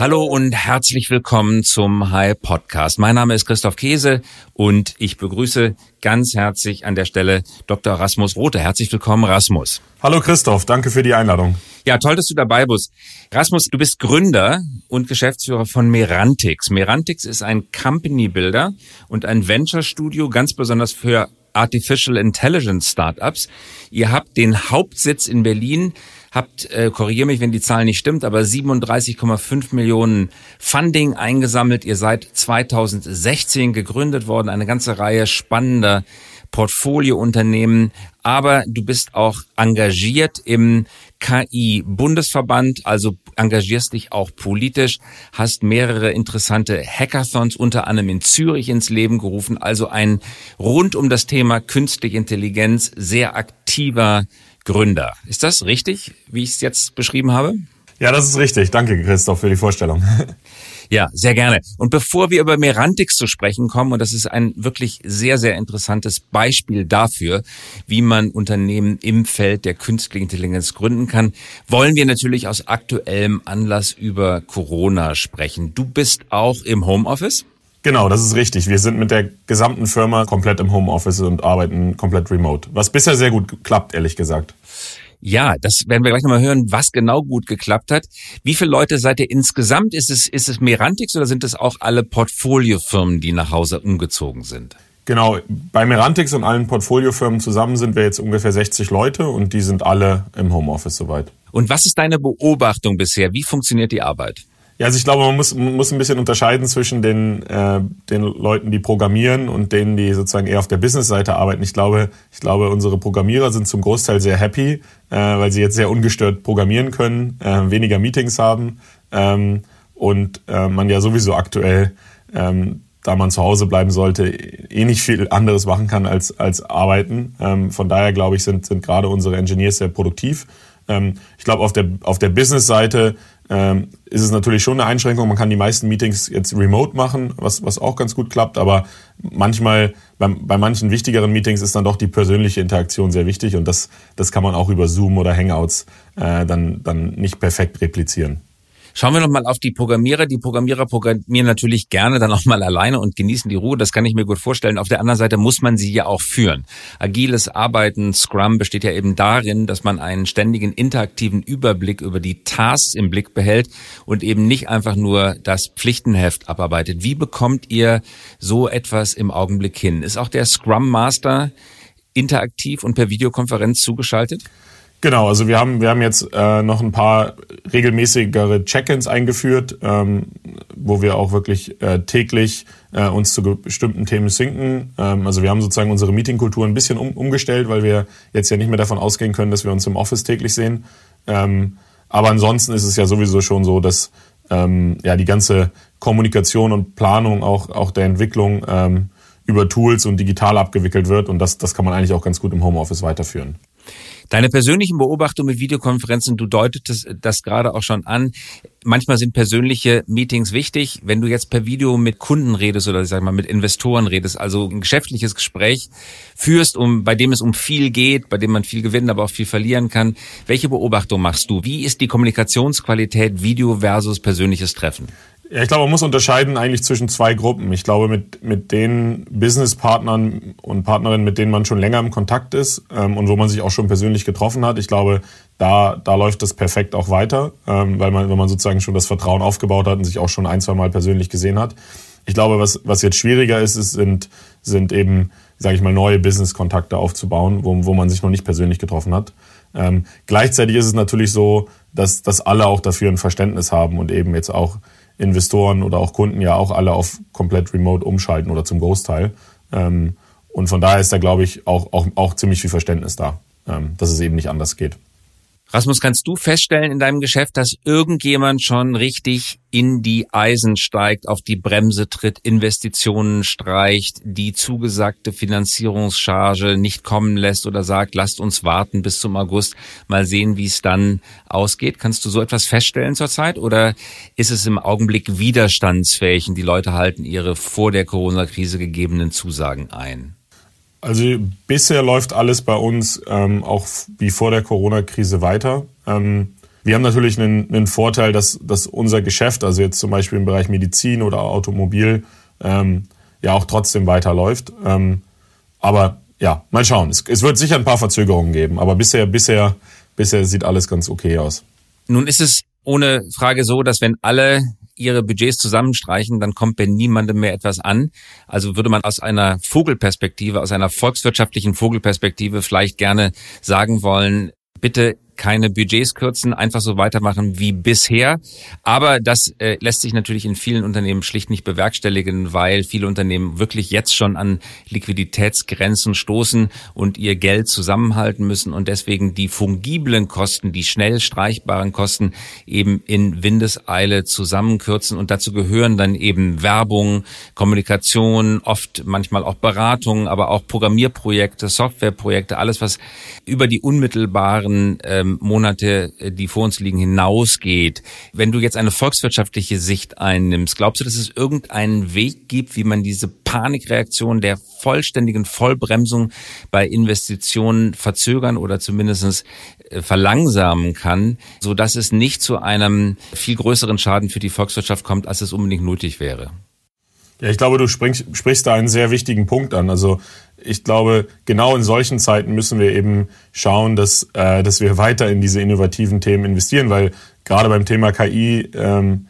Hallo und herzlich willkommen zum High Podcast. Mein Name ist Christoph Käse und ich begrüße ganz herzlich an der Stelle Dr. Rasmus Rote. Herzlich willkommen, Rasmus. Hallo Christoph, danke für die Einladung. Ja, toll, dass du dabei bist. Rasmus, du bist Gründer und Geschäftsführer von Merantix. Merantix ist ein Company Builder und ein Venture Studio, ganz besonders für Artificial Intelligence Startups. Ihr habt den Hauptsitz in Berlin habt, äh, korrigiere mich, wenn die Zahl nicht stimmt, aber 37,5 Millionen Funding eingesammelt. Ihr seid 2016 gegründet worden, eine ganze Reihe spannender Portfoliounternehmen, aber du bist auch engagiert im KI-Bundesverband, also engagierst dich auch politisch, hast mehrere interessante Hackathons unter anderem in Zürich ins Leben gerufen, also ein rund um das Thema künstliche Intelligenz sehr aktiver Gründer. Ist das richtig, wie ich es jetzt beschrieben habe? Ja, das ist richtig. Danke, Christoph, für die Vorstellung. Ja, sehr gerne. Und bevor wir über Merantix zu sprechen kommen, und das ist ein wirklich sehr, sehr interessantes Beispiel dafür, wie man Unternehmen im Feld der künstlichen Intelligenz gründen kann, wollen wir natürlich aus aktuellem Anlass über Corona sprechen. Du bist auch im Homeoffice? Genau, das ist richtig. Wir sind mit der gesamten Firma komplett im Homeoffice und arbeiten komplett remote. Was bisher sehr gut klappt, ehrlich gesagt. Ja, das werden wir gleich nochmal hören, was genau gut geklappt hat. Wie viele Leute seid ihr insgesamt? Ist es, ist es Merantix oder sind es auch alle Portfoliofirmen, die nach Hause umgezogen sind? Genau, bei Merantix und allen Portfoliofirmen zusammen sind wir jetzt ungefähr 60 Leute und die sind alle im Homeoffice soweit. Und was ist deine Beobachtung bisher? Wie funktioniert die Arbeit? Ja, also ich glaube, man muss, man muss ein bisschen unterscheiden zwischen den, äh, den Leuten, die programmieren und denen, die sozusagen eher auf der Business-Seite arbeiten. Ich glaube, ich glaube, unsere Programmierer sind zum Großteil sehr happy, äh, weil sie jetzt sehr ungestört programmieren können, äh, weniger Meetings haben ähm, und äh, man ja sowieso aktuell, ähm, da man zu Hause bleiben sollte, eh nicht viel anderes machen kann als, als arbeiten. Ähm, von daher, glaube ich, sind, sind gerade unsere Engineers sehr produktiv. Ähm, ich glaube, auf der, auf der Business-Seite ähm, ist es natürlich schon eine Einschränkung. Man kann die meisten Meetings jetzt remote machen, was, was auch ganz gut klappt, aber manchmal, bei, bei manchen wichtigeren Meetings ist dann doch die persönliche Interaktion sehr wichtig und das, das kann man auch über Zoom oder Hangouts äh, dann, dann nicht perfekt replizieren. Schauen wir nochmal auf die Programmierer. Die Programmierer programmieren natürlich gerne dann auch mal alleine und genießen die Ruhe. Das kann ich mir gut vorstellen. Auf der anderen Seite muss man sie ja auch führen. Agiles Arbeiten, Scrum besteht ja eben darin, dass man einen ständigen interaktiven Überblick über die Tasks im Blick behält und eben nicht einfach nur das Pflichtenheft abarbeitet. Wie bekommt ihr so etwas im Augenblick hin? Ist auch der Scrum Master interaktiv und per Videokonferenz zugeschaltet? Genau, also wir haben, wir haben jetzt äh, noch ein paar regelmäßigere Check-ins eingeführt, ähm, wo wir auch wirklich äh, täglich äh, uns zu bestimmten Themen sinken. Ähm, also wir haben sozusagen unsere Meetingkultur ein bisschen um, umgestellt, weil wir jetzt ja nicht mehr davon ausgehen können, dass wir uns im Office täglich sehen. Ähm, aber ansonsten ist es ja sowieso schon so, dass ähm, ja die ganze Kommunikation und Planung auch, auch der Entwicklung ähm, über Tools und digital abgewickelt wird und das, das kann man eigentlich auch ganz gut im Homeoffice weiterführen. Deine persönlichen Beobachtungen mit Videokonferenzen, du deutetest das gerade auch schon an. Manchmal sind persönliche Meetings wichtig. Wenn du jetzt per Video mit Kunden redest oder sag mal mit Investoren redest, also ein geschäftliches Gespräch führst, um, bei dem es um viel geht, bei dem man viel gewinnen, aber auch viel verlieren kann. Welche Beobachtung machst du? Wie ist die Kommunikationsqualität Video versus persönliches Treffen? Ja, ich glaube, man muss unterscheiden eigentlich zwischen zwei Gruppen. Ich glaube, mit, mit den Businesspartnern und Partnerinnen, mit denen man schon länger im Kontakt ist ähm, und wo man sich auch schon persönlich getroffen hat, ich glaube, da, da läuft das perfekt auch weiter, ähm, weil man, wenn man sozusagen schon das Vertrauen aufgebaut hat und sich auch schon ein, zwei Mal persönlich gesehen hat. Ich glaube, was, was jetzt schwieriger ist, ist sind, sind eben, sage ich mal, neue Business-Kontakte aufzubauen, wo, wo man sich noch nicht persönlich getroffen hat. Ähm, gleichzeitig ist es natürlich so, dass, dass alle auch dafür ein Verständnis haben und eben jetzt auch Investoren oder auch Kunden ja auch alle auf komplett remote umschalten oder zum Großteil. Ähm, und von daher ist da, glaube ich, auch, auch, auch ziemlich viel Verständnis da, ähm, dass es eben nicht anders geht. Rasmus, kannst du feststellen in deinem Geschäft, dass irgendjemand schon richtig in die Eisen steigt, auf die Bremse tritt, Investitionen streicht, die zugesagte Finanzierungscharge nicht kommen lässt oder sagt, lasst uns warten bis zum August, mal sehen, wie es dann ausgeht? Kannst du so etwas feststellen zurzeit oder ist es im Augenblick widerstandsfähig und die Leute halten ihre vor der Corona-Krise gegebenen Zusagen ein? Also bisher läuft alles bei uns ähm, auch wie vor der Corona-Krise weiter. Ähm, wir haben natürlich einen, einen Vorteil, dass, dass unser Geschäft, also jetzt zum Beispiel im Bereich Medizin oder Automobil, ähm, ja auch trotzdem weiterläuft. Ähm, aber ja, mal schauen. Es, es wird sicher ein paar Verzögerungen geben, aber bisher, bisher, bisher sieht alles ganz okay aus. Nun ist es ohne Frage so, dass wenn alle ihre Budgets zusammenstreichen, dann kommt bei niemandem mehr etwas an. Also würde man aus einer Vogelperspektive, aus einer volkswirtschaftlichen Vogelperspektive vielleicht gerne sagen wollen, bitte keine Budgets kürzen, einfach so weitermachen wie bisher. Aber das äh, lässt sich natürlich in vielen Unternehmen schlicht nicht bewerkstelligen, weil viele Unternehmen wirklich jetzt schon an Liquiditätsgrenzen stoßen und ihr Geld zusammenhalten müssen und deswegen die fungiblen Kosten, die schnell streichbaren Kosten eben in Windeseile zusammenkürzen. Und dazu gehören dann eben Werbung, Kommunikation, oft manchmal auch Beratung, aber auch Programmierprojekte, Softwareprojekte, alles, was über die unmittelbaren ähm, Monate, äh, die vor uns liegen, hinausgeht. Wenn du jetzt eine volkswirtschaftliche Sicht einnimmst, glaubst du, dass es irgendeinen Weg gibt, wie man diese Panikreaktion der vollständigen Vollbremsung bei Investitionen verzögern oder zumindest äh, verlangsamen kann, so es nicht zu einem viel größeren Schaden für die Volkswirtschaft kommt, als es unbedingt nötig wäre? Ja, ich glaube, du sprichst, sprichst da einen sehr wichtigen Punkt an. Also ich glaube, genau in solchen Zeiten müssen wir eben schauen, dass, äh, dass wir weiter in diese innovativen Themen investieren, weil gerade beim Thema KI ähm,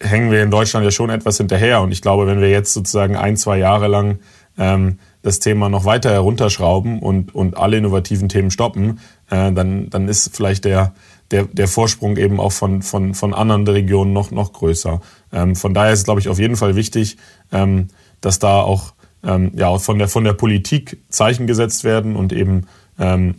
hängen wir in Deutschland ja schon etwas hinterher. Und ich glaube, wenn wir jetzt sozusagen ein, zwei Jahre lang ähm, das Thema noch weiter herunterschrauben und, und alle innovativen Themen stoppen, äh, dann, dann ist vielleicht der, der, der Vorsprung eben auch von, von, von anderen Regionen noch, noch größer. Ähm, von daher ist es, glaube ich, auf jeden Fall wichtig, ähm, dass da auch ähm, ja, von, der, von der Politik Zeichen gesetzt werden und eben ähm,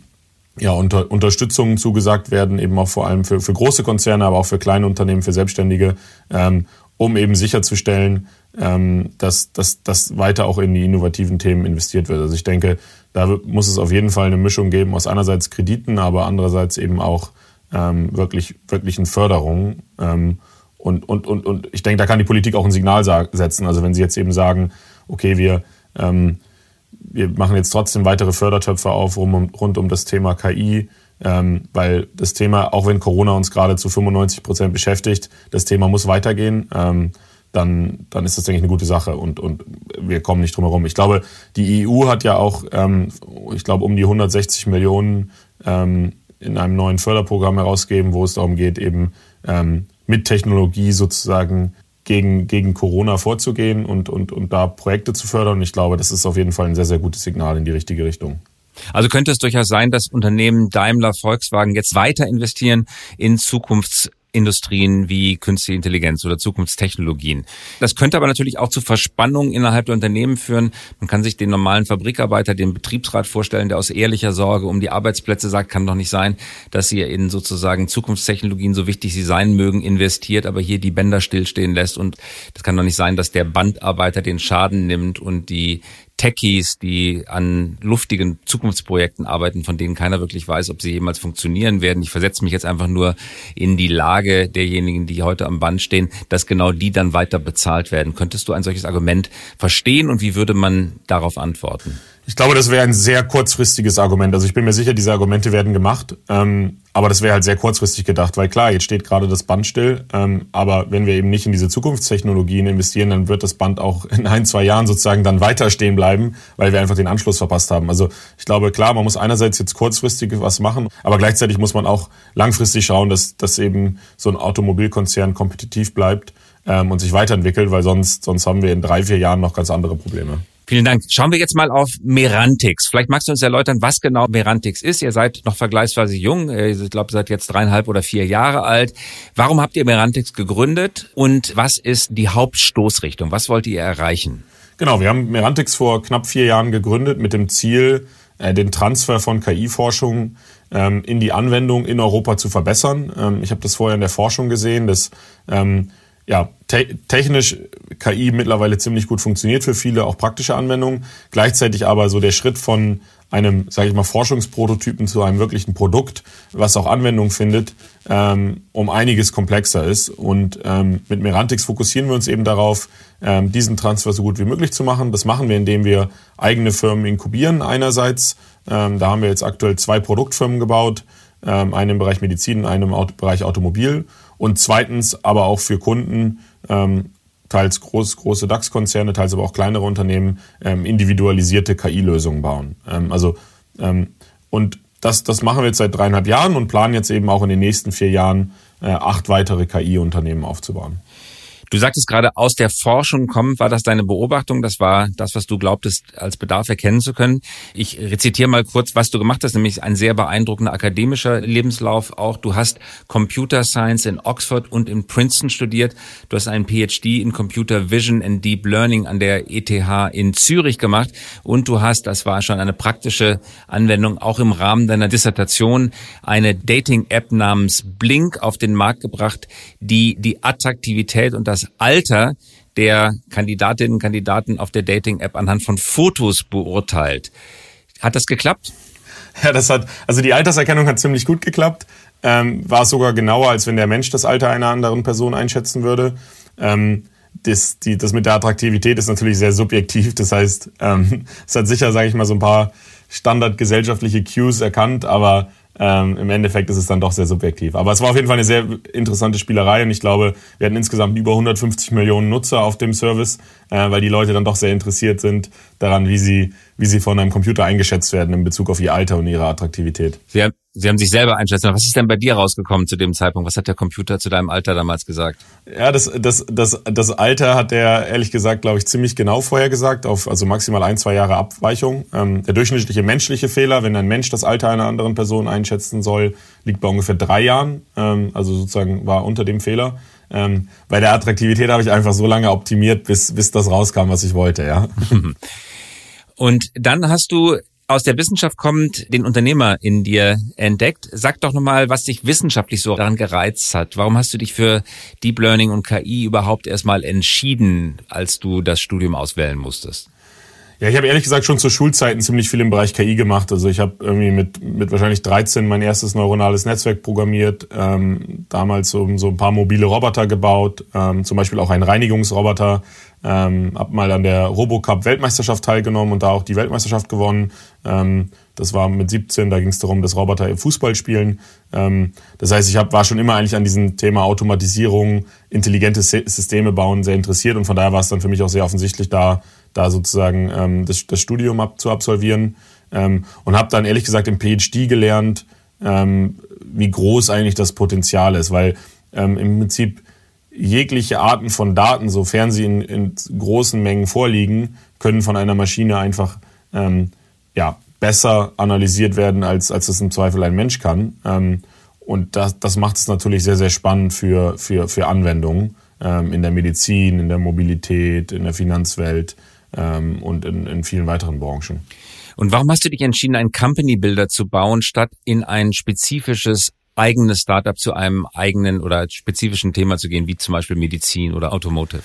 ja, unter, Unterstützungen zugesagt werden, eben auch vor allem für, für große Konzerne, aber auch für kleine Unternehmen, für Selbstständige, ähm, um eben sicherzustellen, ähm, dass, dass, dass weiter auch in die innovativen Themen investiert wird. Also ich denke, da muss es auf jeden Fall eine Mischung geben aus einerseits Krediten, aber andererseits eben auch ähm, wirklich, wirklichen Förderungen. Ähm, und, und, und, und ich denke, da kann die Politik auch ein Signal setzen. Also wenn sie jetzt eben sagen, okay, wir, ähm, wir machen jetzt trotzdem weitere Fördertöpfe auf rum, rund um das Thema KI, ähm, weil das Thema, auch wenn Corona uns gerade zu 95 Prozent beschäftigt, das Thema muss weitergehen. Ähm, dann, dann ist das, denke ich, eine gute Sache und, und wir kommen nicht drum herum. Ich glaube, die EU hat ja auch, ähm, ich glaube, um die 160 Millionen ähm, in einem neuen Förderprogramm herausgeben, wo es darum geht, eben ähm, mit Technologie sozusagen gegen, gegen Corona vorzugehen und, und, und da Projekte zu fördern. Und ich glaube, das ist auf jeden Fall ein sehr, sehr gutes Signal in die richtige Richtung. Also könnte es durchaus sein, dass Unternehmen Daimler, Volkswagen jetzt weiter investieren in Zukunfts Industrien wie künstliche Intelligenz oder Zukunftstechnologien. Das könnte aber natürlich auch zu Verspannungen innerhalb der Unternehmen führen. Man kann sich den normalen Fabrikarbeiter, den Betriebsrat vorstellen, der aus ehrlicher Sorge um die Arbeitsplätze sagt, kann doch nicht sein, dass ihr in sozusagen Zukunftstechnologien, so wichtig sie sein mögen, investiert, aber hier die Bänder stillstehen lässt. Und das kann doch nicht sein, dass der Bandarbeiter den Schaden nimmt und die Techies, die an luftigen Zukunftsprojekten arbeiten, von denen keiner wirklich weiß, ob sie jemals funktionieren werden. Ich versetze mich jetzt einfach nur in die Lage derjenigen, die heute am Band stehen, dass genau die dann weiter bezahlt werden. Könntest du ein solches Argument verstehen und wie würde man darauf antworten? Ich glaube, das wäre ein sehr kurzfristiges Argument. Also ich bin mir sicher, diese Argumente werden gemacht, ähm, aber das wäre halt sehr kurzfristig gedacht, weil klar, jetzt steht gerade das Band still, ähm, aber wenn wir eben nicht in diese Zukunftstechnologien investieren, dann wird das Band auch in ein, zwei Jahren sozusagen dann weiter stehen bleiben, weil wir einfach den Anschluss verpasst haben. Also ich glaube, klar, man muss einerseits jetzt kurzfristig was machen, aber gleichzeitig muss man auch langfristig schauen, dass, dass eben so ein Automobilkonzern kompetitiv bleibt ähm, und sich weiterentwickelt, weil sonst, sonst haben wir in drei, vier Jahren noch ganz andere Probleme. Vielen Dank. Schauen wir jetzt mal auf Merantix. Vielleicht magst du uns erläutern, was genau Merantix ist. Ihr seid noch vergleichsweise jung. Ich glaube, seid jetzt dreieinhalb oder vier Jahre alt. Warum habt ihr Merantix gegründet und was ist die Hauptstoßrichtung? Was wollt ihr erreichen? Genau, wir haben Merantix vor knapp vier Jahren gegründet mit dem Ziel, äh, den Transfer von KI-Forschung ähm, in die Anwendung in Europa zu verbessern. Ähm, ich habe das vorher in der Forschung gesehen, dass ähm, ja, te technisch KI mittlerweile ziemlich gut funktioniert für viele, auch praktische Anwendungen. Gleichzeitig aber so der Schritt von einem, sage ich mal, Forschungsprototypen zu einem wirklichen Produkt, was auch Anwendung findet, ähm, um einiges komplexer ist. Und ähm, mit Merantix fokussieren wir uns eben darauf, ähm, diesen Transfer so gut wie möglich zu machen. Das machen wir, indem wir eigene Firmen inkubieren einerseits. Ähm, da haben wir jetzt aktuell zwei Produktfirmen gebaut ähm, einen im Bereich Medizin, einen im Bereich Automobil und zweitens aber auch für Kunden, ähm, teils groß, große DAX-Konzerne, teils aber auch kleinere Unternehmen, ähm, individualisierte KI-Lösungen bauen. Ähm, also ähm, und das, das machen wir jetzt seit dreieinhalb Jahren und planen jetzt eben auch in den nächsten vier Jahren äh, acht weitere KI-Unternehmen aufzubauen. Du sagtest gerade, aus der Forschung kommt, war das deine Beobachtung? Das war das, was du glaubtest, als Bedarf erkennen zu können. Ich rezitiere mal kurz, was du gemacht hast, nämlich ein sehr beeindruckender akademischer Lebenslauf auch. Du hast Computer Science in Oxford und in Princeton studiert. Du hast einen PhD in Computer Vision and Deep Learning an der ETH in Zürich gemacht. Und du hast, das war schon eine praktische Anwendung, auch im Rahmen deiner Dissertation eine Dating-App namens Blink auf den Markt gebracht, die die Attraktivität und das Alter der Kandidatinnen und Kandidaten auf der Dating-App anhand von Fotos beurteilt. Hat das geklappt? Ja, das hat, also die Alterserkennung hat ziemlich gut geklappt. Ähm, war sogar genauer, als wenn der Mensch das Alter einer anderen Person einschätzen würde. Ähm, das, die, das mit der Attraktivität ist natürlich sehr subjektiv. Das heißt, ähm, es hat sicher, sage ich mal, so ein paar standardgesellschaftliche Cues erkannt, aber ähm, Im Endeffekt ist es dann doch sehr subjektiv. Aber es war auf jeden Fall eine sehr interessante Spielerei und ich glaube, wir hatten insgesamt über 150 Millionen Nutzer auf dem Service, äh, weil die Leute dann doch sehr interessiert sind daran, wie sie, wie sie von einem Computer eingeschätzt werden in Bezug auf ihr Alter und ihre Attraktivität. Sie haben, sie haben sich selber einschätzen. Was ist denn bei dir rausgekommen zu dem Zeitpunkt? Was hat der Computer zu deinem Alter damals gesagt? Ja, das, das, das, das Alter hat der ehrlich gesagt, glaube ich, ziemlich genau vorher gesagt, auf also maximal ein, zwei Jahre Abweichung. Ähm, der durchschnittliche menschliche Fehler, wenn ein Mensch das Alter einer anderen Person einschätzen soll, liegt bei ungefähr drei Jahren. Ähm, also sozusagen war unter dem Fehler. Ähm, bei der Attraktivität habe ich einfach so lange optimiert, bis, bis das rauskam, was ich wollte, ja. Und dann hast du aus der Wissenschaft kommt, den Unternehmer in dir entdeckt. Sag doch nochmal, was dich wissenschaftlich so daran gereizt hat. Warum hast du dich für Deep Learning und KI überhaupt erstmal entschieden, als du das Studium auswählen musstest? Ja, ich habe ehrlich gesagt schon zu Schulzeiten ziemlich viel im Bereich KI gemacht. Also ich habe irgendwie mit, mit wahrscheinlich 13 mein erstes neuronales Netzwerk programmiert, ähm, damals so, so ein paar mobile Roboter gebaut, ähm, zum Beispiel auch einen Reinigungsroboter, ähm, hab mal an der Robocup Weltmeisterschaft teilgenommen und da auch die Weltmeisterschaft gewonnen. Ähm, das war mit 17, da ging es darum, dass Roboter im Fußball spielen. Ähm, das heißt, ich hab, war schon immer eigentlich an diesem Thema Automatisierung, intelligente Systeme bauen sehr interessiert und von daher war es dann für mich auch sehr offensichtlich, da, da sozusagen ähm, das, das Studium ab, zu absolvieren. Ähm, und habe dann ehrlich gesagt im PhD gelernt, ähm, wie groß eigentlich das Potenzial ist, weil ähm, im Prinzip jegliche Arten von Daten, sofern sie in, in großen Mengen vorliegen, können von einer Maschine einfach ähm, ja, besser analysiert werden, als, als es im Zweifel ein Mensch kann. Ähm, und das, das macht es natürlich sehr, sehr spannend für, für, für Anwendungen ähm, in der Medizin, in der Mobilität, in der Finanzwelt ähm, und in, in vielen weiteren Branchen. Und warum hast du dich entschieden, einen Company Builder zu bauen, statt in ein spezifisches eigenes Startup zu einem eigenen oder spezifischen Thema zu gehen, wie zum Beispiel Medizin oder Automotive?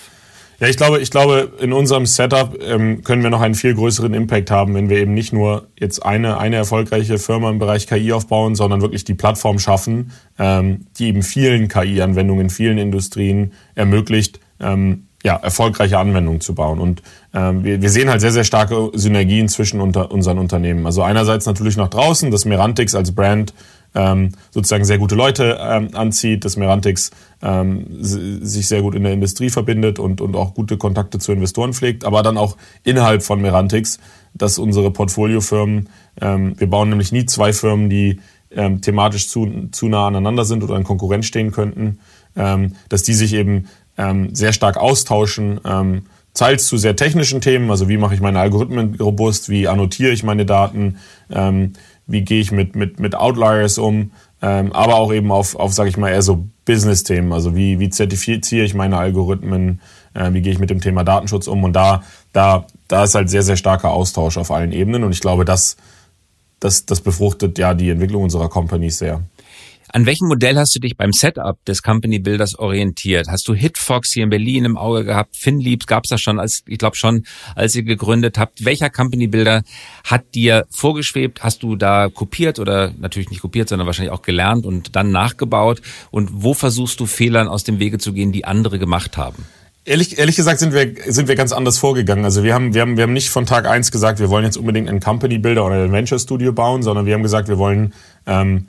Ja, ich glaube, ich glaube, in unserem Setup ähm, können wir noch einen viel größeren Impact haben, wenn wir eben nicht nur jetzt eine, eine erfolgreiche Firma im Bereich KI aufbauen, sondern wirklich die Plattform schaffen, ähm, die eben vielen KI-Anwendungen in vielen Industrien ermöglicht, ähm, ja, erfolgreiche Anwendungen zu bauen. Und ähm, wir, wir sehen halt sehr, sehr starke Synergien zwischen unter unseren Unternehmen. Also einerseits natürlich nach draußen, dass Merantix als Brand ähm, sozusagen sehr gute Leute ähm, anzieht, dass Merantix ähm, sich sehr gut in der Industrie verbindet und, und auch gute Kontakte zu Investoren pflegt, aber dann auch innerhalb von Merantix, dass unsere Portfoliofirmen, ähm, wir bauen nämlich nie zwei Firmen, die ähm, thematisch zu, zu nah aneinander sind oder in Konkurrenz stehen könnten, ähm, dass die sich eben ähm, sehr stark austauschen, ähm, teils zu sehr technischen Themen, also wie mache ich meine Algorithmen robust, wie annotiere ich meine Daten, ähm, wie gehe ich mit, mit, mit Outliers um, ähm, aber auch eben auf, auf sage ich mal, eher so Business-Themen, also wie, wie zertifiziere ich meine Algorithmen, äh, wie gehe ich mit dem Thema Datenschutz um und da, da, da ist halt sehr, sehr starker Austausch auf allen Ebenen und ich glaube, das, das, das befruchtet ja die Entwicklung unserer Companies sehr. An welchem Modell hast du dich beim Setup des Company Builders orientiert? Hast du Hitfox hier in Berlin im Auge gehabt? FinLeaps gab es das schon, als ich glaube schon, als ihr gegründet habt. Welcher Company Builder hat dir vorgeschwebt? Hast du da kopiert oder natürlich nicht kopiert, sondern wahrscheinlich auch gelernt und dann nachgebaut? Und wo versuchst du Fehlern aus dem Wege zu gehen, die andere gemacht haben? Ehrlich, ehrlich gesagt sind wir, sind wir ganz anders vorgegangen. Also wir haben, wir, haben, wir haben nicht von Tag eins gesagt, wir wollen jetzt unbedingt einen Company Builder oder ein Venture Studio bauen, sondern wir haben gesagt, wir wollen ähm,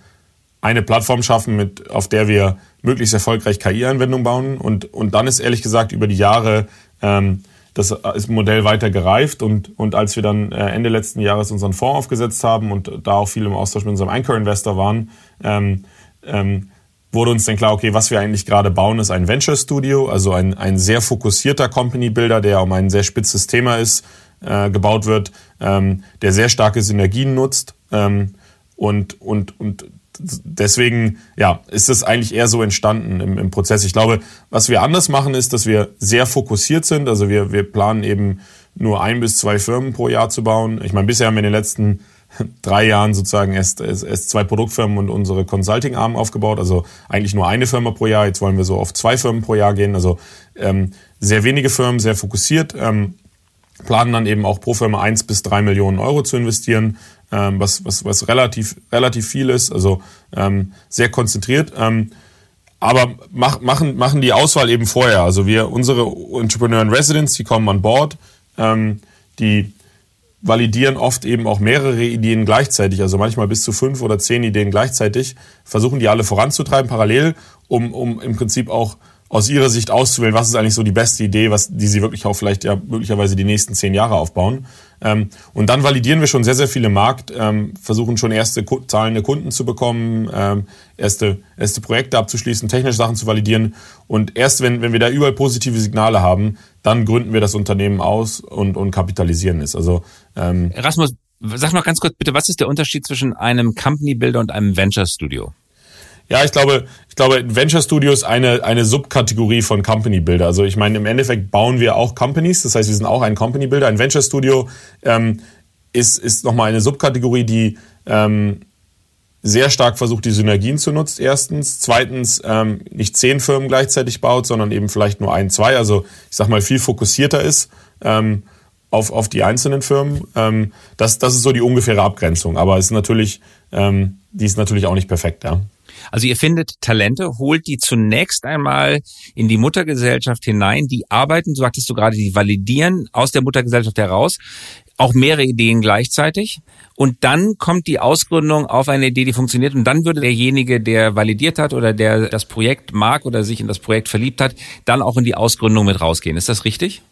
eine Plattform schaffen, mit, auf der wir möglichst erfolgreich KI-Anwendungen bauen. Und, und dann ist ehrlich gesagt über die Jahre ähm, das ist Modell weiter gereift und, und als wir dann äh, Ende letzten Jahres unseren Fonds aufgesetzt haben und da auch viel im Austausch mit unserem Anchor-Investor waren, ähm, ähm, wurde uns dann klar, okay, was wir eigentlich gerade bauen, ist ein Venture Studio, also ein, ein sehr fokussierter Company Builder, der um ein sehr spitzes Thema ist, äh, gebaut wird, ähm, der sehr starke Synergien nutzt ähm, und, und, und deswegen ja, ist es eigentlich eher so entstanden im, im Prozess. Ich glaube, was wir anders machen, ist, dass wir sehr fokussiert sind. Also wir, wir planen eben nur ein bis zwei Firmen pro Jahr zu bauen. Ich meine, bisher haben wir in den letzten drei Jahren sozusagen erst, erst, erst zwei Produktfirmen und unsere Consulting-Arm aufgebaut. Also eigentlich nur eine Firma pro Jahr. Jetzt wollen wir so auf zwei Firmen pro Jahr gehen. Also ähm, sehr wenige Firmen, sehr fokussiert. Ähm, planen dann eben auch pro Firma eins bis drei Millionen Euro zu investieren ähm, was, was, was relativ, relativ viel ist, also ähm, sehr konzentriert. Ähm, aber mach, machen, machen die Auswahl eben vorher. Also wir, unsere Entrepreneur in Residence, die kommen an Bord, ähm, die validieren oft eben auch mehrere Ideen gleichzeitig, also manchmal bis zu fünf oder zehn Ideen gleichzeitig, versuchen die alle voranzutreiben parallel, um, um im Prinzip auch aus Ihrer Sicht auszuwählen, was ist eigentlich so die beste Idee, was, die Sie wirklich auch vielleicht ja möglicherweise die nächsten zehn Jahre aufbauen. Ähm, und dann validieren wir schon sehr, sehr viele Markt, ähm, versuchen schon erste zahlende Kunden zu bekommen, ähm, erste, erste Projekte abzuschließen, technische Sachen zu validieren. Und erst wenn, wenn wir da überall positive Signale haben, dann gründen wir das Unternehmen aus und, und kapitalisieren es. Also ähm, Erasmus, sag noch ganz kurz bitte, was ist der Unterschied zwischen einem Company Builder und einem Venture Studio? Ja, ich glaube, ich glaube, Venture Studio ist eine, eine Subkategorie von Company Builder. Also ich meine, im Endeffekt bauen wir auch Companies, das heißt, wir sind auch ein Company Builder. Ein Venture Studio ähm, ist, ist nochmal eine Subkategorie, die ähm, sehr stark versucht, die Synergien zu nutzen, erstens. Zweitens, ähm, nicht zehn Firmen gleichzeitig baut, sondern eben vielleicht nur ein, zwei. Also ich sag mal, viel fokussierter ist ähm, auf, auf die einzelnen Firmen. Ähm, das, das ist so die ungefähre Abgrenzung. Aber es ist natürlich, ähm, die ist natürlich auch nicht perfekt, ja. Also ihr findet Talente, holt die zunächst einmal in die Muttergesellschaft hinein, die arbeiten, so sagtest du gerade, die validieren aus der Muttergesellschaft heraus, auch mehrere Ideen gleichzeitig. Und dann kommt die Ausgründung auf eine Idee, die funktioniert. Und dann würde derjenige, der validiert hat oder der das Projekt mag oder sich in das Projekt verliebt hat, dann auch in die Ausgründung mit rausgehen. Ist das richtig?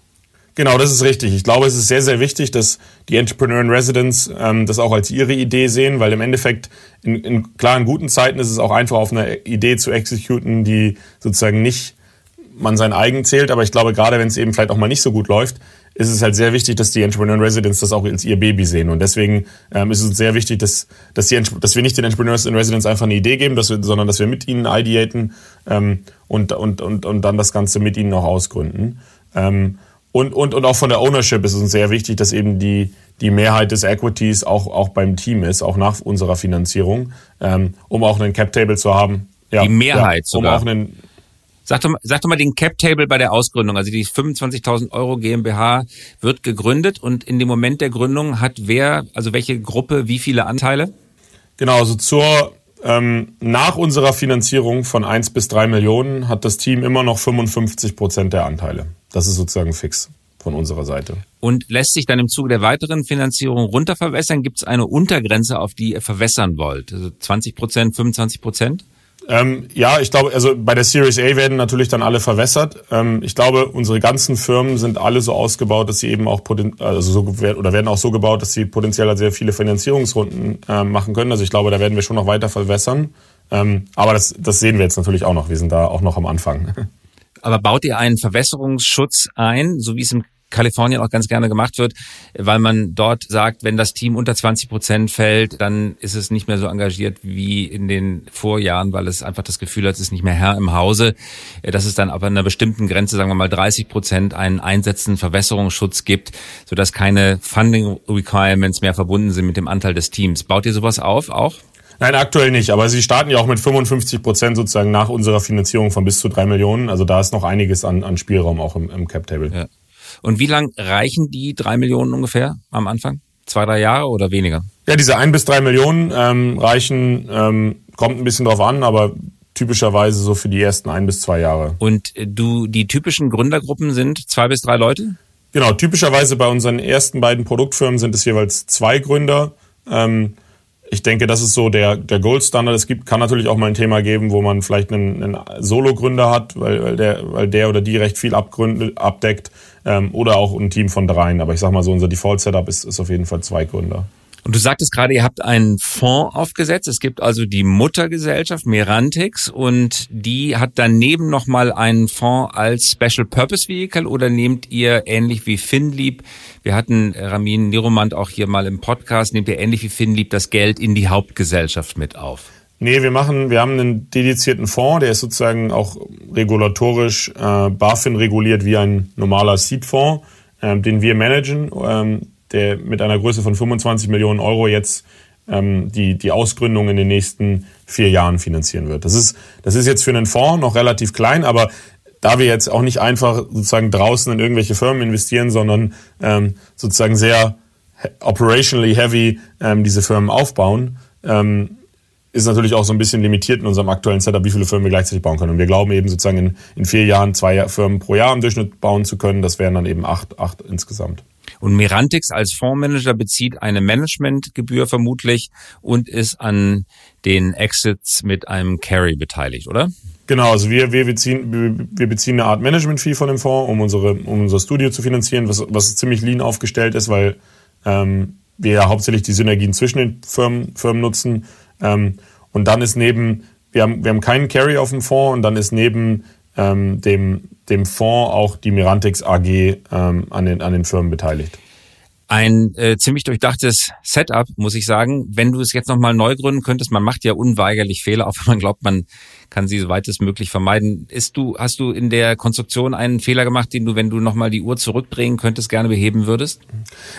Genau, das ist richtig. Ich glaube, es ist sehr, sehr wichtig, dass die Entrepreneur in Residence ähm, das auch als ihre Idee sehen, weil im Endeffekt in, in klaren guten Zeiten ist es auch einfach auf eine Idee zu exekuten, die sozusagen nicht man sein eigen zählt. Aber ich glaube, gerade wenn es eben vielleicht auch mal nicht so gut läuft, ist es halt sehr wichtig, dass die Entrepreneur in Residence das auch als ihr Baby sehen. Und deswegen ähm, ist es sehr wichtig, dass, dass, die, dass wir nicht den Entrepreneurs in Residence einfach eine Idee geben, dass wir, sondern dass wir mit ihnen ideaten ähm, und, und, und, und dann das Ganze mit ihnen auch ausgründen. Ähm, und, und, und auch von der Ownership ist es uns sehr wichtig, dass eben die, die Mehrheit des Equities auch, auch beim Team ist, auch nach unserer Finanzierung, ähm, um auch einen Cap-Table zu haben. Ja, die Mehrheit ja, um sogar. Auch einen, Sag doch, mal, sag doch mal den Cap-Table bei der Ausgründung. Also die 25.000 Euro GmbH wird gegründet und in dem Moment der Gründung hat wer, also welche Gruppe, wie viele Anteile? Genau, also zur ähm, nach unserer Finanzierung von 1 bis 3 Millionen hat das Team immer noch 55 Prozent der Anteile. Das ist sozusagen fix von unserer Seite. Und lässt sich dann im Zuge der weiteren Finanzierung runterverwässern? Gibt es eine Untergrenze, auf die ihr verwässern wollt? Also 20 Prozent, 25 Prozent? Ähm, ja, ich glaube, also bei der Series A werden natürlich dann alle verwässert. Ähm, ich glaube, unsere ganzen Firmen sind alle so ausgebaut, dass sie eben auch also so oder werden auch so gebaut, dass sie potenziell sehr viele Finanzierungsrunden äh, machen können. Also ich glaube, da werden wir schon noch weiter verwässern. Ähm, aber das, das sehen wir jetzt natürlich auch noch. Wir sind da auch noch am Anfang. Aber baut ihr einen Verwässerungsschutz ein, so wie es im Kalifornien auch ganz gerne gemacht wird, weil man dort sagt, wenn das Team unter 20 Prozent fällt, dann ist es nicht mehr so engagiert wie in den Vorjahren, weil es einfach das Gefühl hat, es ist nicht mehr Herr im Hause. Dass es dann aber an einer bestimmten Grenze, sagen wir mal 30 Prozent, einen einsetzenden Verwässerungsschutz gibt, sodass keine Funding Requirements mehr verbunden sind mit dem Anteil des Teams. Baut ihr sowas auf auch? Nein, aktuell nicht. Aber sie starten ja auch mit 55 Prozent sozusagen nach unserer Finanzierung von bis zu drei Millionen. Also da ist noch einiges an, an Spielraum auch im, im Cap-Table. Ja. Und wie lang reichen die drei Millionen ungefähr am Anfang? Zwei, drei Jahre oder weniger? Ja, diese ein bis drei Millionen ähm, reichen, ähm, kommt ein bisschen drauf an, aber typischerweise so für die ersten ein bis zwei Jahre. Und du, die typischen Gründergruppen sind zwei bis drei Leute? Genau, typischerweise bei unseren ersten beiden Produktfirmen sind es jeweils zwei Gründer. Ähm, ich denke, das ist so der, der Goldstandard. Es gibt, kann natürlich auch mal ein Thema geben, wo man vielleicht einen, einen Solo-Gründer hat, weil, weil, der, weil der oder die recht viel abgründet, abdeckt, ähm, oder auch ein Team von dreien. Aber ich sag mal so, unser Default-Setup ist, ist auf jeden Fall zwei Gründer. Und du sagtest gerade, ihr habt einen Fonds aufgesetzt. Es gibt also die Muttergesellschaft Merantix und die hat daneben nochmal einen Fonds als Special Purpose Vehicle oder nehmt ihr ähnlich wie Finlieb, wir hatten Ramin Niromand auch hier mal im Podcast, nehmt ihr ähnlich wie Finlieb das Geld in die Hauptgesellschaft mit auf? Nee, wir machen, wir haben einen dedizierten Fonds, der ist sozusagen auch regulatorisch äh, BaFin reguliert wie ein normaler Seed-Fonds, äh, den wir managen. Ähm, der mit einer Größe von 25 Millionen Euro jetzt ähm, die, die Ausgründung in den nächsten vier Jahren finanzieren wird. Das ist, das ist jetzt für einen Fonds noch relativ klein, aber da wir jetzt auch nicht einfach sozusagen draußen in irgendwelche Firmen investieren, sondern ähm, sozusagen sehr operationally heavy ähm, diese Firmen aufbauen, ähm, ist natürlich auch so ein bisschen limitiert in unserem aktuellen Setup, wie viele Firmen wir gleichzeitig bauen können. Und wir glauben eben sozusagen in, in vier Jahren zwei Firmen pro Jahr im Durchschnitt bauen zu können. Das wären dann eben acht, acht insgesamt. Und Merantix als Fondsmanager bezieht eine Managementgebühr vermutlich und ist an den Exits mit einem Carry beteiligt, oder? Genau, also wir, wir, beziehen, wir beziehen eine Art Management-Fee von dem Fonds, um, unsere, um unser Studio zu finanzieren, was, was ziemlich lean aufgestellt ist, weil ähm, wir ja hauptsächlich die Synergien zwischen den Firmen, Firmen nutzen. Ähm, und dann ist neben, wir haben, wir haben keinen Carry auf dem Fonds und dann ist neben ähm, dem, dem Fonds auch die Mirantix AG ähm, an, den, an den Firmen beteiligt. Ein äh, ziemlich durchdachtes Setup, muss ich sagen. Wenn du es jetzt nochmal neu gründen könntest, man macht ja unweigerlich Fehler, auch wenn man glaubt, man kann sie soweit es möglich vermeiden. Ist du, hast du in der Konstruktion einen Fehler gemacht, den du, wenn du nochmal die Uhr zurückdrehen könntest, gerne beheben würdest?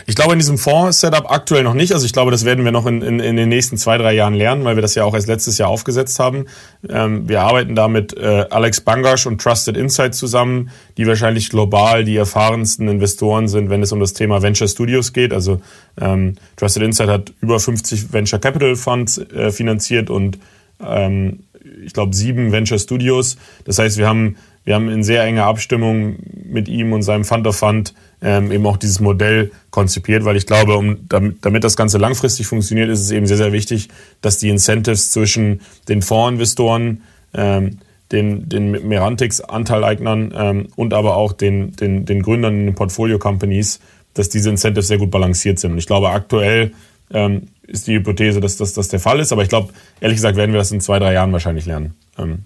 Ich glaube in diesem Fonds-Setup aktuell noch nicht. Also ich glaube, das werden wir noch in, in, in den nächsten zwei, drei Jahren lernen, weil wir das ja auch erst letztes Jahr aufgesetzt haben. Ähm, wir arbeiten da mit äh, Alex Bangasch und Trusted Insight zusammen, die wahrscheinlich global die erfahrensten Investoren sind, wenn es um das Thema Venture Studios geht. Also ähm, Trusted Insight hat über 50 Venture Capital Funds äh, finanziert und ähm, ich glaube, sieben Venture Studios. Das heißt, wir haben, wir haben in sehr enger Abstimmung mit ihm und seinem Fund of Fund ähm, eben auch dieses Modell konzipiert, weil ich glaube, um, damit, damit das Ganze langfristig funktioniert, ist es eben sehr, sehr wichtig, dass die Incentives zwischen den Fondsinvestoren, ähm, den, den Merantix-Anteileignern ähm, und aber auch den, den, den Gründern in den Portfolio-Companies, dass diese Incentives sehr gut balanciert sind. Und ich glaube, aktuell ähm, ist die Hypothese, dass das der Fall ist. Aber ich glaube, ehrlich gesagt, werden wir das in zwei, drei Jahren wahrscheinlich lernen. Ähm,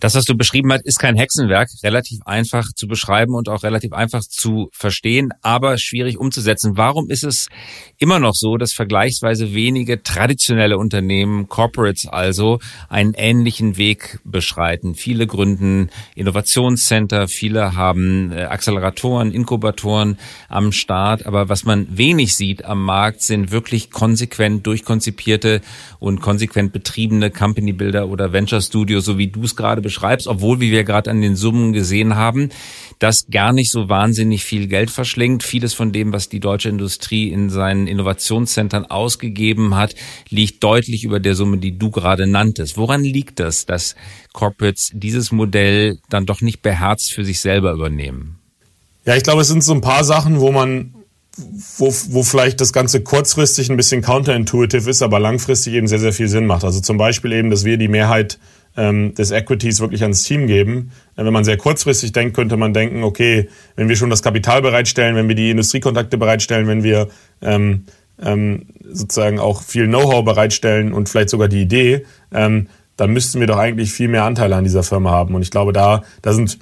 das, was du beschrieben hast, ist kein Hexenwerk, relativ einfach zu beschreiben und auch relativ einfach zu verstehen, aber schwierig umzusetzen. Warum ist es immer noch so, dass vergleichsweise wenige traditionelle Unternehmen, Corporates also, einen ähnlichen Weg beschreiten? Viele gründen Innovationscenter, viele haben äh, Acceleratoren, Inkubatoren am Start, aber was man wenig sieht am Markt, sind wirklich konsequent durchkonzipierte und konsequent betriebene Company Builder oder Venture Studios, so wie du es gerade beschreibst, obwohl, wie wir gerade an den Summen gesehen haben, das gar nicht so wahnsinnig viel Geld verschlingt. Vieles von dem, was die deutsche Industrie in seinen Innovationszentren ausgegeben hat, liegt deutlich über der Summe, die du gerade nanntest. Woran liegt das, dass Corporates dieses Modell dann doch nicht beherzt für sich selber übernehmen? Ja, ich glaube, es sind so ein paar Sachen, wo man wo, wo vielleicht das Ganze kurzfristig ein bisschen counterintuitive ist, aber langfristig eben sehr, sehr viel Sinn macht. Also zum Beispiel eben, dass wir die Mehrheit ähm, des Equities wirklich ans Team geben. Äh, wenn man sehr kurzfristig denkt, könnte man denken, okay, wenn wir schon das Kapital bereitstellen, wenn wir die Industriekontakte bereitstellen, wenn wir ähm, ähm, sozusagen auch viel Know-how bereitstellen und vielleicht sogar die Idee, ähm, dann müssten wir doch eigentlich viel mehr Anteile an dieser Firma haben. Und ich glaube, da, da sind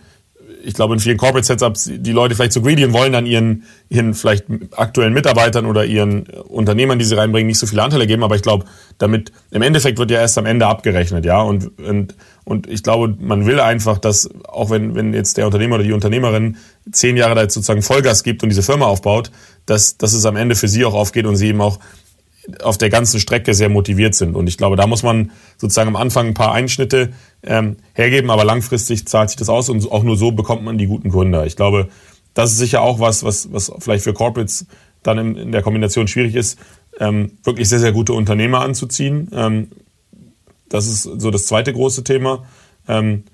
ich glaube, in vielen Corporate Setups die Leute vielleicht zu greedy und wollen dann ihren, ihren vielleicht aktuellen Mitarbeitern oder ihren Unternehmern, die sie reinbringen, nicht so viele Anteile geben. Aber ich glaube, damit im Endeffekt wird ja erst am Ende abgerechnet, ja. Und, und, und ich glaube, man will einfach, dass auch wenn, wenn jetzt der Unternehmer oder die Unternehmerin zehn Jahre da jetzt sozusagen Vollgas gibt und diese Firma aufbaut, dass, dass es am Ende für sie auch aufgeht und sie eben auch auf der ganzen Strecke sehr motiviert sind. Und ich glaube, da muss man sozusagen am Anfang ein paar Einschnitte ähm, hergeben, aber langfristig zahlt sich das aus und auch nur so bekommt man die guten Gründer. Ich glaube, das ist sicher auch was, was, was vielleicht für Corporates dann in, in der Kombination schwierig ist, ähm, wirklich sehr, sehr gute Unternehmer anzuziehen. Ähm, das ist so das zweite große Thema. Ähm,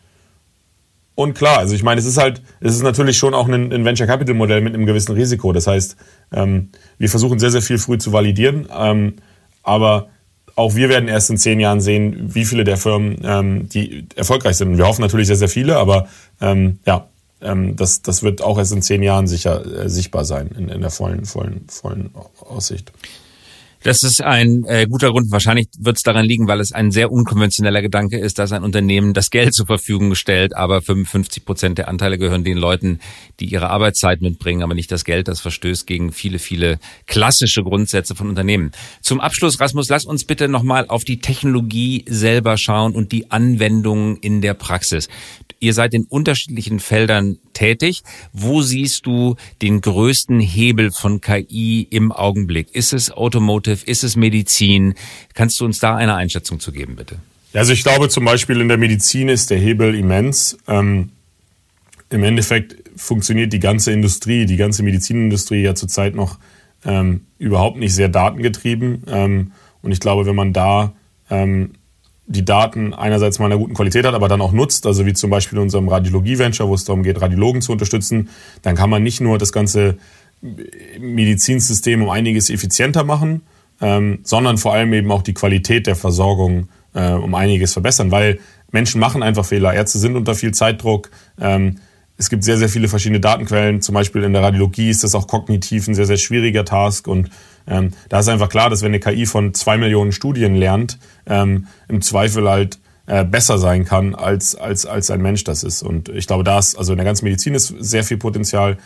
und klar, also ich meine, es ist halt, es ist natürlich schon auch ein, ein Venture Capital Modell mit einem gewissen Risiko. Das heißt, ähm, wir versuchen sehr, sehr viel früh zu validieren, ähm, aber auch wir werden erst in zehn Jahren sehen, wie viele der Firmen, ähm, die erfolgreich sind. Wir hoffen natürlich sehr, sehr viele, aber ähm, ja, ähm, das, das wird auch erst in zehn Jahren sicher äh, sichtbar sein in, in der vollen, vollen, vollen Aussicht. Das ist ein äh, guter Grund. Wahrscheinlich wird es daran liegen, weil es ein sehr unkonventioneller Gedanke ist, dass ein Unternehmen das Geld zur Verfügung stellt, aber 55 Prozent der Anteile gehören den Leuten, die ihre Arbeitszeit mitbringen, aber nicht das Geld. Das verstößt gegen viele, viele klassische Grundsätze von Unternehmen. Zum Abschluss, Rasmus, lass uns bitte nochmal auf die Technologie selber schauen und die Anwendungen in der Praxis. Ihr seid in unterschiedlichen Feldern tätig. Wo siehst du den größten Hebel von KI im Augenblick? Ist es Automotive? Ist es Medizin? Kannst du uns da eine Einschätzung zu geben, bitte? Also ich glaube zum Beispiel in der Medizin ist der Hebel immens. Ähm, Im Endeffekt funktioniert die ganze Industrie, die ganze Medizinindustrie ja zurzeit noch ähm, überhaupt nicht sehr datengetrieben. Ähm, und ich glaube, wenn man da ähm, die Daten einerseits mal in einer guten Qualität hat, aber dann auch nutzt, also wie zum Beispiel in unserem Radiologie-Venture, wo es darum geht, Radiologen zu unterstützen, dann kann man nicht nur das ganze Medizinsystem um einiges effizienter machen, ähm, sondern vor allem eben auch die Qualität der Versorgung äh, um einiges verbessern, weil Menschen machen einfach Fehler, Ärzte sind unter viel Zeitdruck, ähm, es gibt sehr, sehr viele verschiedene Datenquellen. Zum Beispiel in der Radiologie ist das auch kognitiv ein sehr, sehr schwieriger Task. Und ähm, da ist einfach klar, dass wenn eine KI von zwei Millionen Studien lernt, ähm, im Zweifel halt äh, besser sein kann, als, als, als ein Mensch das ist. Und ich glaube, da ist, also in der ganzen Medizin ist sehr viel Potenzial.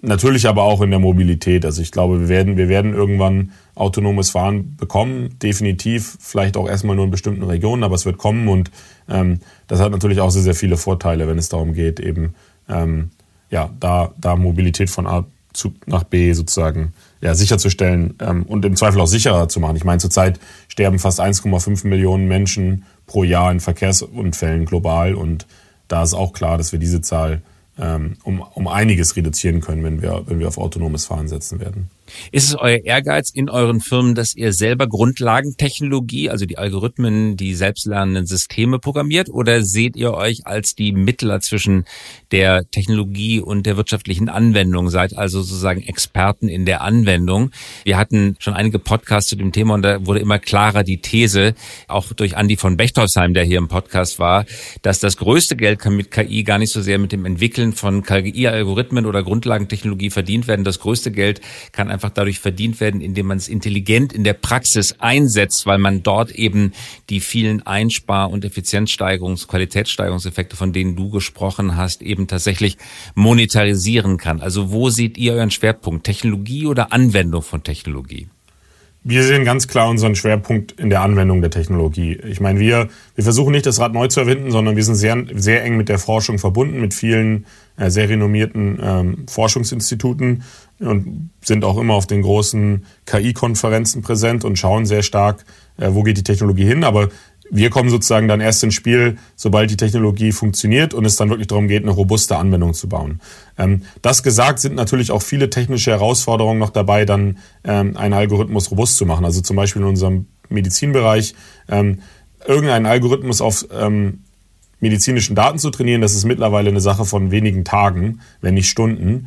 Natürlich aber auch in der Mobilität. Also ich glaube, wir werden, wir werden irgendwann autonomes Fahren bekommen. Definitiv, vielleicht auch erstmal nur in bestimmten Regionen, aber es wird kommen und ähm, das hat natürlich auch sehr, sehr viele Vorteile, wenn es darum geht, eben ähm, ja, da, da Mobilität von A zu, nach B sozusagen ja, sicherzustellen ähm, und im Zweifel auch sicherer zu machen. Ich meine, zurzeit sterben fast 1,5 Millionen Menschen pro Jahr in Verkehrsunfällen global und da ist auch klar, dass wir diese Zahl ähm, um, um einiges reduzieren können, wenn wir, wenn wir auf autonomes Fahren setzen werden. Ist es euer Ehrgeiz in euren Firmen, dass ihr selber Grundlagentechnologie, also die Algorithmen, die selbstlernenden Systeme programmiert, oder seht ihr euch als die Mittler zwischen der Technologie und der wirtschaftlichen Anwendung, seid also sozusagen Experten in der Anwendung? Wir hatten schon einige Podcasts zu dem Thema und da wurde immer klarer die These, auch durch Andy von Bechtolsheim, der hier im Podcast war, dass das größte Geld kann mit KI gar nicht so sehr mit dem Entwickeln von KI-Algorithmen oder Grundlagentechnologie verdient werden. Das größte Geld kann einfach dadurch verdient werden, indem man es intelligent in der Praxis einsetzt, weil man dort eben die vielen Einspar- und Effizienzsteigerungs-, Qualitätssteigerungseffekte, von denen du gesprochen hast, eben tatsächlich monetarisieren kann. Also wo seht ihr euren Schwerpunkt? Technologie oder Anwendung von Technologie? Wir sehen ganz klar unseren Schwerpunkt in der Anwendung der Technologie. Ich meine, wir, wir versuchen nicht das Rad neu zu erfinden, sondern wir sind sehr, sehr eng mit der Forschung verbunden, mit vielen äh, sehr renommierten ähm, Forschungsinstituten und sind auch immer auf den großen KI-Konferenzen präsent und schauen sehr stark, äh, wo geht die Technologie hin. Aber wir kommen sozusagen dann erst ins Spiel, sobald die Technologie funktioniert und es dann wirklich darum geht, eine robuste Anwendung zu bauen. Ähm, das gesagt sind natürlich auch viele technische Herausforderungen noch dabei, dann ähm, einen Algorithmus robust zu machen. Also zum Beispiel in unserem Medizinbereich ähm, irgendeinen Algorithmus auf medizinischen Daten zu trainieren, das ist mittlerweile eine Sache von wenigen Tagen, wenn nicht Stunden.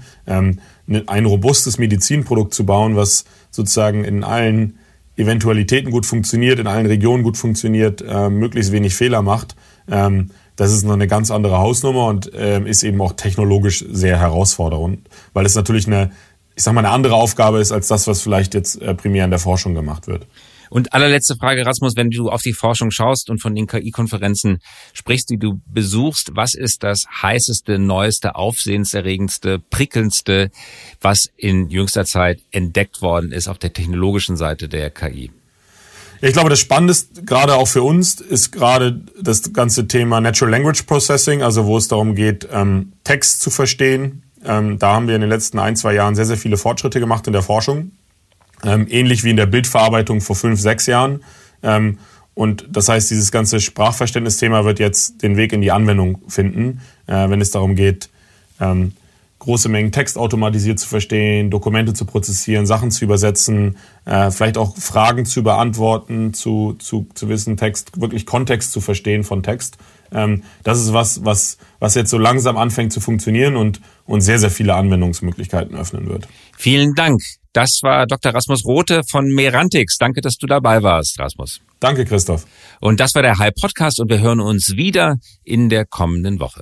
Ne, ein robustes Medizinprodukt zu bauen, was sozusagen in allen Eventualitäten gut funktioniert, in allen Regionen gut funktioniert, äh, möglichst wenig Fehler macht. Ähm, das ist noch eine ganz andere Hausnummer und äh, ist eben auch technologisch sehr herausfordernd, weil es natürlich eine, ich sag mal, eine andere Aufgabe ist als das, was vielleicht jetzt äh, primär in der Forschung gemacht wird. Und allerletzte Frage, Rasmus, wenn du auf die Forschung schaust und von den KI-Konferenzen sprichst, die du besuchst, was ist das heißeste, neueste, aufsehenserregendste, prickelndste, was in jüngster Zeit entdeckt worden ist auf der technologischen Seite der KI? Ich glaube, das Spannendste gerade auch für uns ist gerade das ganze Thema Natural Language Processing, also wo es darum geht, ähm, Text zu verstehen. Ähm, da haben wir in den letzten ein, zwei Jahren sehr, sehr viele Fortschritte gemacht in der Forschung. Ähm, ähnlich wie in der Bildverarbeitung vor fünf, sechs Jahren. Ähm, und das heißt, dieses ganze Sprachverständnisthema wird jetzt den Weg in die Anwendung finden, äh, wenn es darum geht, ähm, große Mengen Text automatisiert zu verstehen, Dokumente zu prozessieren, Sachen zu übersetzen, äh, vielleicht auch Fragen zu beantworten, zu, zu, zu wissen, Text, wirklich Kontext zu verstehen von Text. Ähm, das ist was, was, was jetzt so langsam anfängt zu funktionieren und, und sehr, sehr viele Anwendungsmöglichkeiten öffnen wird. Vielen Dank. Das war Dr. Rasmus Rote von Merantix. Danke, dass du dabei warst, Rasmus. Danke, Christoph. Und das war der Hype Podcast und wir hören uns wieder in der kommenden Woche.